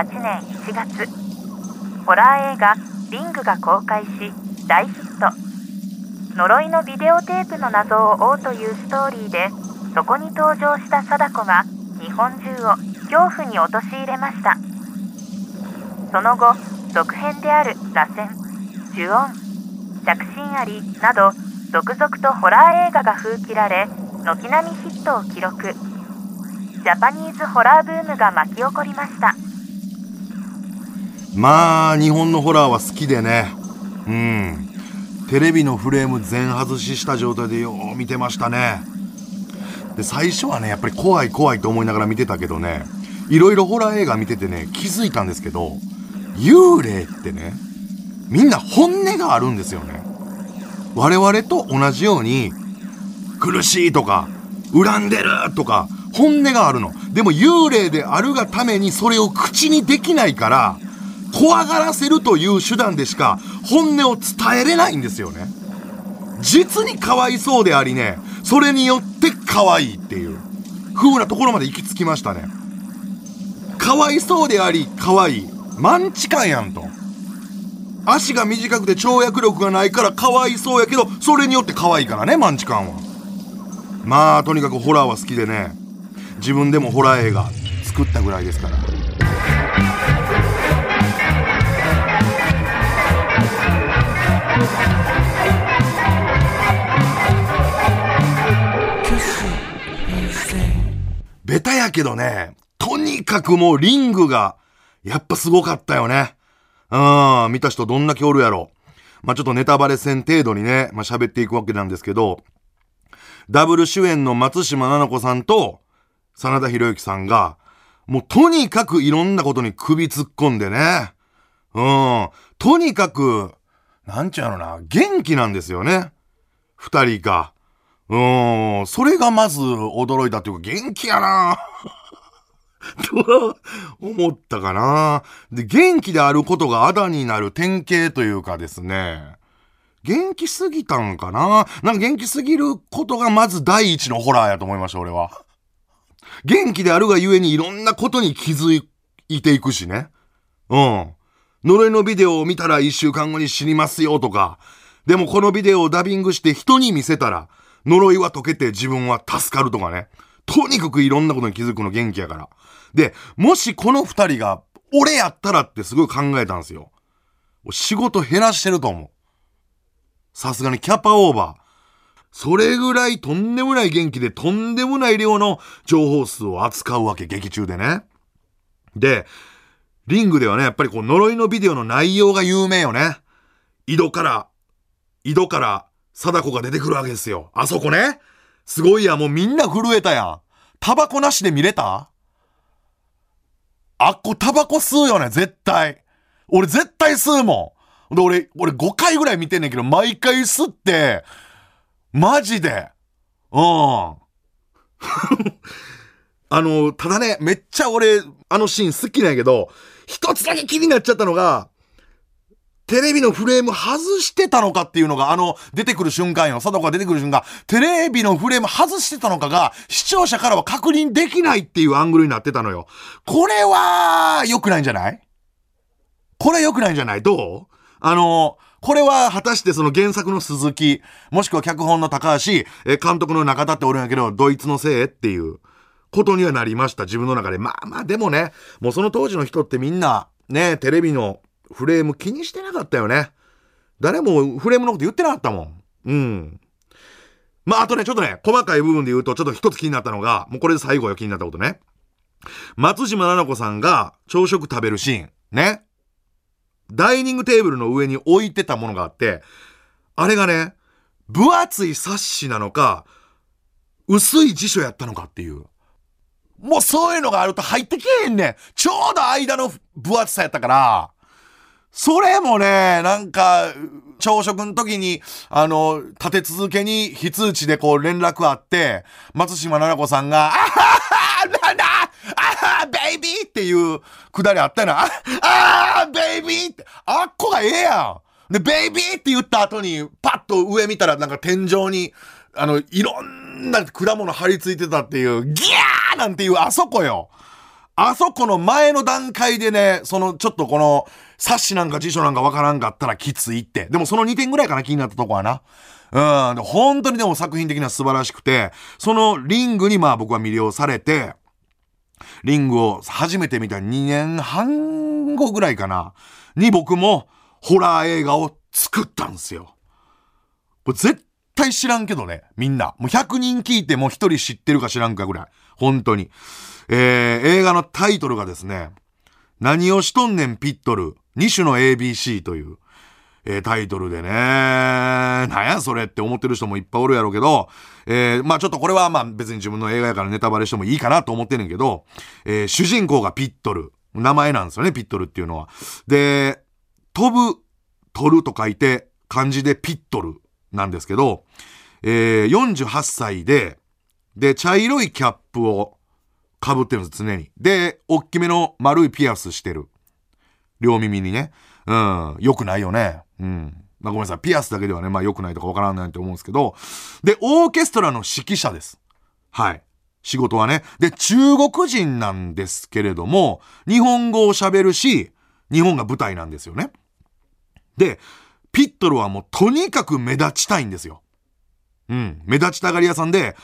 8年1月ホラー映画「リング」が公開し大ヒット。呪いのビデオテープの謎を追うというストーリーでそこに登場した貞子が日本中を恐怖に陥れました。その後続編である「螺旋」「呪音」「着信あり」など続々とホラー映画が封切られ軒並みヒットを記録。ジャパニーズホラーブームが巻き起こりました。まあ日本のホラーは好きでね。うん。テレビのフレーム全外しした状態でよう見てましたね。で最初はねやっぱり怖い怖いと思いながら見てたけどね。いろいろホラー映画見ててね気づいたんですけど幽霊ってねみんな本音があるんですよね。我々と同じように苦しいとか恨んでるとか本音があるの。でも幽霊であるがためにそれを口にできないから怖がらせるという手段でしか本音を伝えれないんですよね。実にかわいそうでありねそれによって可愛いっていう。風なところまで行き着きましたね。かわいそうであり可愛いマンチカンやんと。足が短くて跳躍力がないからかわいそうやけどそれによって可愛いからねマンチカンは。まあとにかくホラーは好きでね。自分でもホラー映画作ったぐらいですから。ベタやけどね、とにかくもうリングが、やっぱすごかったよね。うん、見た人どんだけおるやろ。まあ、ちょっとネタバレ戦程度にね、まあ、喋っていくわけなんですけど、ダブル主演の松島菜々子さんと、真田広之さんが、もうとにかくいろんなことに首突っ込んでね。うん。とにかく、なんちゅうのな、元気なんですよね。二人が。うん、それがまず驚いたっていうか、元気やな と思ったかな。で、元気であることがあだになる典型というかですね。元気すぎたんかななんか元気すぎることがまず第一のホラーやと思いました、俺は。元気であるがゆえにいろんなことに気づいていくしね。うん。呪いのビデオを見たら一週間後に死にますよとか。でもこのビデオをダビングして人に見せたら、呪いは解けて自分は助かるとかね。とにかくいろんなことに気づくの元気やから。で、もしこの二人が、俺やったらってすごい考えたんですよ。仕事減らしてると思う。さすがにキャパオーバー。それぐらいとんでもない元気でとんでもない量の情報数を扱うわけ、劇中でね。で、リングではね、やっぱりこう呪いのビデオの内容が有名よね。井戸から、井戸から貞子が出てくるわけですよ。あそこね。すごいや、もうみんな震えたやん。タバコなしで見れた？あっこタバコ吸うよね、絶対。俺絶対吸うもん。で、俺、俺5回ぐらい見てんねんけど、毎回吸って、マジで。うん。あの、ただね、めっちゃ俺、あのシーン好きなんやけど、一つだけ気になっちゃったのが、テレビのフレーム外してたのかっていうのが、あの、出てくる瞬間よ。貞子が出てくる瞬間、テレビのフレーム外してたのかが、視聴者からは確認できないっていうアングルになってたのよ。これは、良くないんじゃない？これ良くないんじゃない？どう？あの、これは果たしてその原作の鈴木、もしくは脚本の高橋、え監督の中田っておるんやけど、ドイツのせいっていうことにはなりました。自分の中で。まあまあでもね、もうその当時の人ってみんな、ね、テレビのフレーム気にしてなかったよね。誰もフレームのこと言ってなかったもん。うん。まあ、あとね、ちょっとね、細かい部分で言うと、ちょっと一つ気になったのが、もうこれで最後よ、気になったことね。松島奈々子さんが朝食食べるシーン、ね。ダイニングテーブルの上に置いてたものがあって、あれがね、分厚い冊子なのか、薄い辞書やったのかっていう。もうそういうのがあると入ってけえへんねん。ちょうど間の分厚さやったから、それもね、なんか、朝食の時に、あの、立て続けに非通知でこう連絡あって、松島奈々子さんが、あははなんだあはベイビーっていうくだりあったよな。ああベイビーって、あっこがええやん。で、ベイビーって言った後に、パッと上見たらなんか天井に、あの、いろんな果物張り付いてたっていう、ギャーなんていうあそこよ。あそこの前の段階でね、そのちょっとこの、冊子なんか辞書なんかわからんかったらきついって。でもその2点ぐらいかな、気になったとこはな。うん、本当にでも作品的には素晴らしくて、そのリングにまあ僕は魅了されて、リングを初めて見た2年半後ぐらいかな、に僕もホラー映画を作ったんですよ。これ絶対知らんけどね、みんな。もう100人聞いても1人知ってるか知らんかぐらい。本当に。えー、映画のタイトルがですね、何をしとんねんピットル、2種の ABC という、えー、タイトルでね、なんやそれって思ってる人もいっぱいおるやろうけど、えー、まあちょっとこれはまあ別に自分の映画やからネタバレしてもいいかなと思ってんねんけど、えー、主人公がピットル。名前なんですよね、ピットルっていうのは。で、飛ぶ、取ると書いて、漢字でピットルなんですけど、えー、48歳で、で、茶色いキャップを被ってるんです、常に。で、おっきめの丸いピアスしてる。両耳にね。うん、良くないよね。うん。まあ、ごめんなさい。ピアスだけではね、まあ良くないとかわからないと思うんですけど。で、オーケストラの指揮者です。はい。仕事はね。で、中国人なんですけれども、日本語を喋るし、日本が舞台なんですよね。で、ピットルはもうとにかく目立ちたいんですよ。うん。目立ちたがり屋さんで、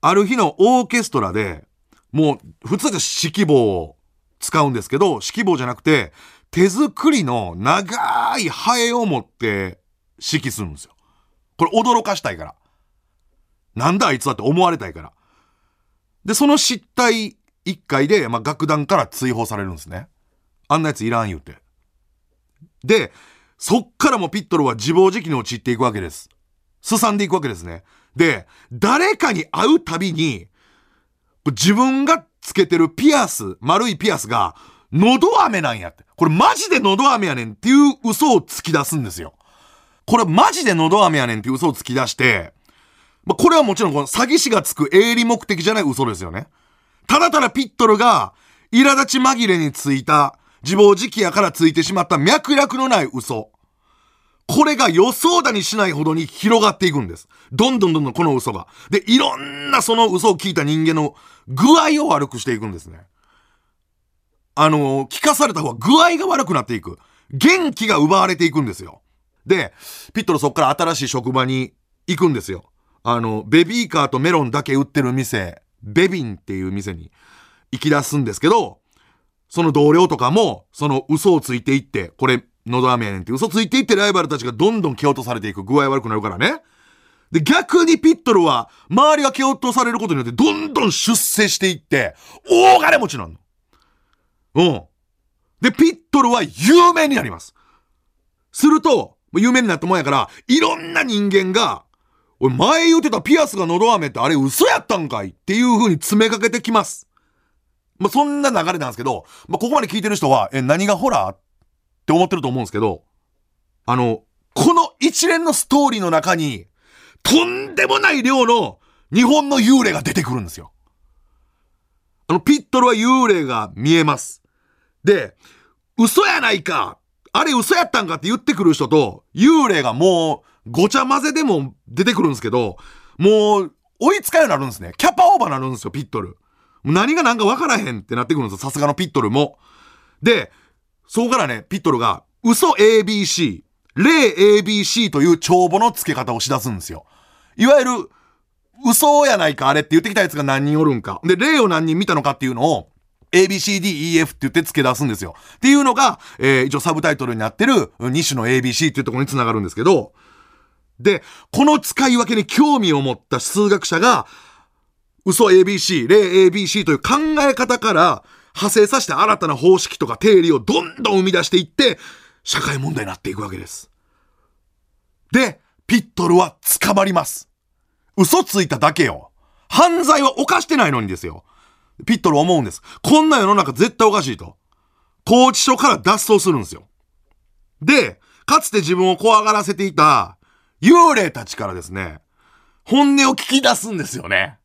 ある日のオーケストラで、もう普通で指揮棒を使うんですけど、指揮棒じゃなくて、手作りの長いハエを持って指揮するんですよ。これ驚かしたいから。なんだあいつはって思われたいから。で、その失態一回で、まあ、楽団から追放されるんですね。あんなやついらん言うて。で、そっからもピットルは自暴自棄に陥っていくわけです。すさんでいくわけですね。で、誰かに会うたびに、自分がつけてるピアス、丸いピアスが、喉飴なんやって。これマジで喉飴やねんっていう嘘を突き出すんですよ。これマジで喉飴やねんっていう嘘を突き出して、まあ、これはもちろんこの詐欺師がつく営利目的じゃない嘘ですよね。ただただピットルが、苛立ち紛れについた、自暴自棄やからついてしまった脈絡のない嘘。これが予想だにしないほどに広がっていくんです。どんどんどんどんこの嘘が。で、いろんなその嘘を聞いた人間の具合を悪くしていくんですね。あの、聞かされた方は具合が悪くなっていく。元気が奪われていくんですよ。で、ピットルそっから新しい職場に行くんですよ。あの、ベビーカーとメロンだけ売ってる店、ベビンっていう店に行き出すんですけど、その同僚とかも、その嘘をついていって、これ、のど飴やねんって嘘ついていってライバルたちがどんどん蹴落とされていく具合悪くなるからね。で、逆にピットルは、周りが蹴落とされることによって、どんどん出世していって、大金持ちなの。うん。で、ピットルは有名になります。すると、有名になったもんやから、いろんな人間が、お、前言うてたピアスが喉飴ってあれ嘘やったんかいっていう風に詰めかけてきます。まあ、そんな流れなんですけど、まあ、ここまで聞いてる人は、え、何がホラーって思ってると思うんですけど、あの、この一連のストーリーの中に、とんでもない量の日本の幽霊が出てくるんですよ。あの、ピットルは幽霊が見えます。で、嘘やないかあれ嘘やったんかって言ってくる人と、幽霊がもう、ごちゃ混ぜでも出てくるんですけど、もう、追いつかようになるんですね。キャパオーバーになるんですよ、ピットル。何が何か分からへんってなってくるんですよ、さすがのピットルも。で、そこからね、ピットルが、嘘 ABC、例 ABC という帳簿の付け方をしだすんですよ。いわゆる、嘘やないかあれって言ってきたやつが何人おるんか。で、例を何人見たのかっていうのを、ABCDEF って言って付け出すんですよ。っていうのが、えー、一応サブタイトルになってる2種の ABC っていうところに繋がるんですけど、で、この使い分けに興味を持った数学者が、嘘 ABC、例 ABC という考え方から派生させて新たな方式とか定理をどんどん生み出していって、社会問題になっていくわけです。で、ピットルは捕まります。嘘ついただけよ。犯罪は犯してないのにですよ。ピットル思うんです。こんな世の中絶対おかしいと。拘置所から脱走するんですよ。で、かつて自分を怖がらせていた幽霊たちからですね、本音を聞き出すんですよね。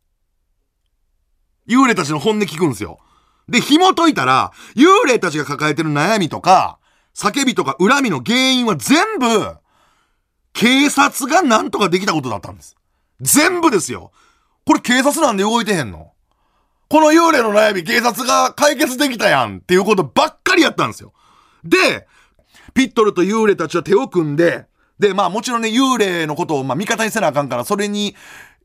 幽霊たちの本音聞くんですよ。で、紐解いたら、幽霊たちが抱えてる悩みとか、叫びとか恨みの原因は全部、警察が何とかできたことだったんです。全部ですよ。これ警察なんで動いてへんの？この幽霊の悩み警察が解決できたやんっていうことばっかりやったんですよ。で、ピットルと幽霊たちは手を組んで、で、まあもちろんね、幽霊のことをまあ味方にせなあかんから、それに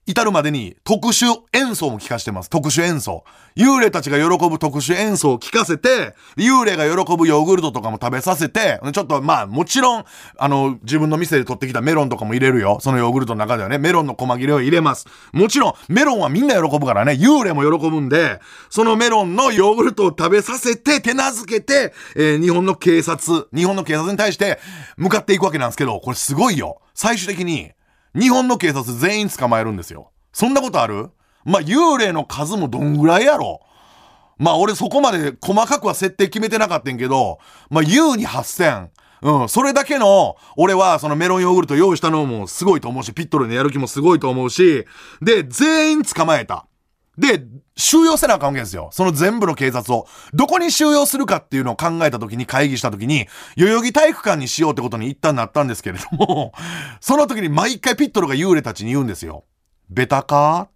至るまでに特殊演奏も聞かしてます。特殊演奏。幽霊たちが喜ぶ特殊演奏を聞かせて、幽霊が喜ぶヨーグルトとかも食べさせて、ちょっとまあもちろん、あの、自分の店で取ってきたメロンとかも入れるよ。そのヨーグルトの中ではね、メロンの細切れを入れます。もちろん、メロンはみんな喜ぶからね、幽霊も喜ぶんで、そのメロンのヨーグルトを食べさせて、手なずけて、えー、日本の警察、日本の警察に対して向かっていくわけなんですけど、これすごいよ。最終的に、日本の警察全員捕まえるんですよ。そんなことある？まあ、幽霊の数もどんぐらいやろ？まあ、俺そこまで細かくは設定決めてなかったんけど、まあ、優に8000。うん、それだけの、俺はそのメロンヨーグルト用意したのもすごいと思うし、ピットルでやる気もすごいと思うし、で、全員捕まえた。で、収容せなあかんわけですよ。その全部の警察を。どこに収容するかっていうのを考えた時に会議した時に、代々木体育館にしようってことに一旦なったんですけれども、その時に毎回ピットルが幽霊たちに言うんですよ。ベタか？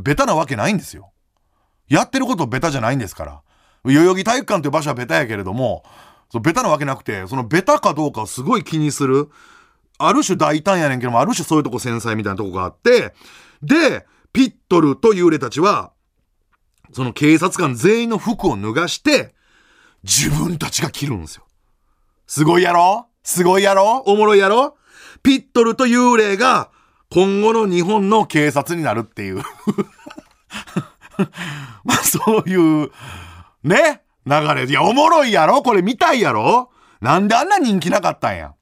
ベタなわけないんですよ。やってることベタじゃないんですから。代々木体育館という場所はベタやけれども、そベタなわけなくて、そのベタかどうかをすごい気にする。ある種大胆やねんけども、ある種そういうとこ繊細みたいなとこがあって、で、ピットルと幽霊たちは、その警察官全員の服を脱がして、自分たちが着るんですよ。すごいやろ？すごいやろ？おもろいやろ？ピットルと幽霊が今後の日本の警察になるっていう まあそういう、ね、流れ。いや、おもろいやろ？これ見たいやろ？なんであんな人気なかったんや？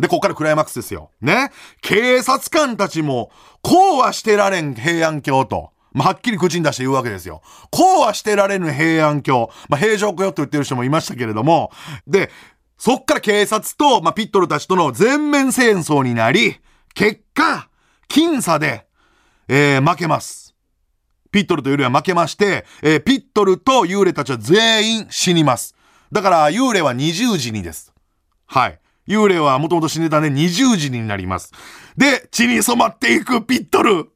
で、こっからクライマックスですよ。ね？警察官たちも、こうはしてられん平安京と。まあ、はっきり口に出して言うわけですよ。こうはしてられぬ平安京。まあ、平常京と言ってる人もいましたけれども。で、そっから警察と、まあ、ピットルたちとの全面戦争になり、結果、僅差で、えー、負けます。ピットルと幽霊は負けまして、えー、ピットルと幽霊たちは全員死にます。だから、幽霊は二重死にです。はい。幽霊はもともと死んでたんで二重死になります。で、血に染まっていくピットル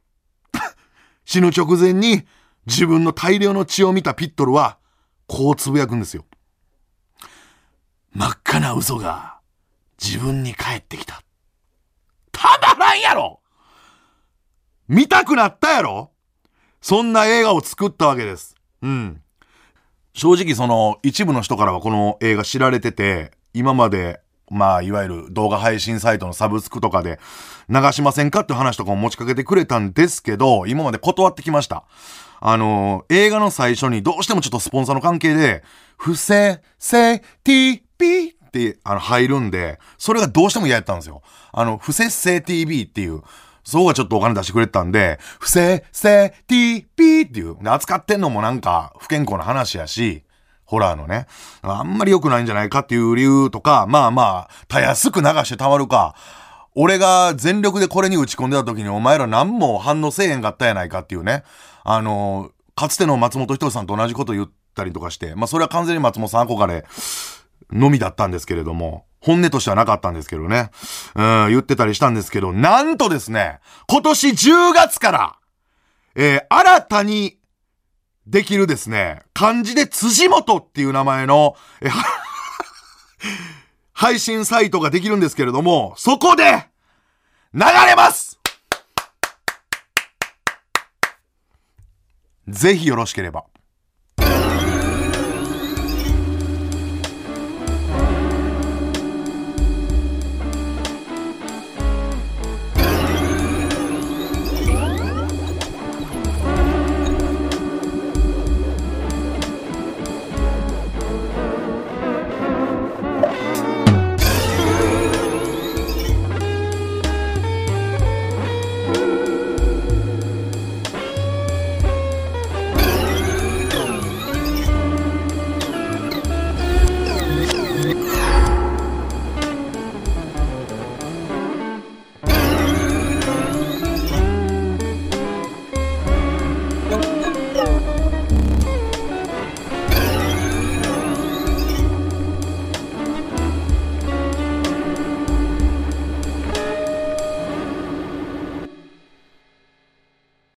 死ぬ直前に自分の大量の血を見たピットルは、こうつぶやくんですよ。真っ赤な嘘が自分に返ってきた。たまらんやろ見たくなったやろそんな映画を作ったわけです。うん。正直その一部の人からはこの映画知られてて、今までまあ、いわゆる動画配信サイトのサブスクとかで流しませんかって話とかも持ちかけてくれたんですけど、今まで断ってきました。あの、映画の最初にどうしてもちょっとスポンサーの関係で、不正、正、TV ってあの入るんで、それがどうしても嫌やったんですよ。あの、不節制 TV っていう、そうがちょっとお金出してくれてたんで、不正、正、TV っていう、扱ってんのもなんか不健康な話やし、ホラーのね。あんまり良くないんじゃないかっていう理由とか、まあまあ、たやすく流してたまるか。俺が全力でこれに打ち込んでた時にお前ら何も反応せえへんかったやないかっていうね。あの、かつての松本人志さんと同じこと言ったりとかして、まあそれは完全に松本さん憧れのみだったんですけれども、本音としてはなかったんですけどね。うん、言ってたりしたんですけど、なんとですね、今年10月から、えー、新たにできるですね、漢字で辻元っていう名前の、配信サイトができるんですけれども、そこで、流れますぜひよろしければ。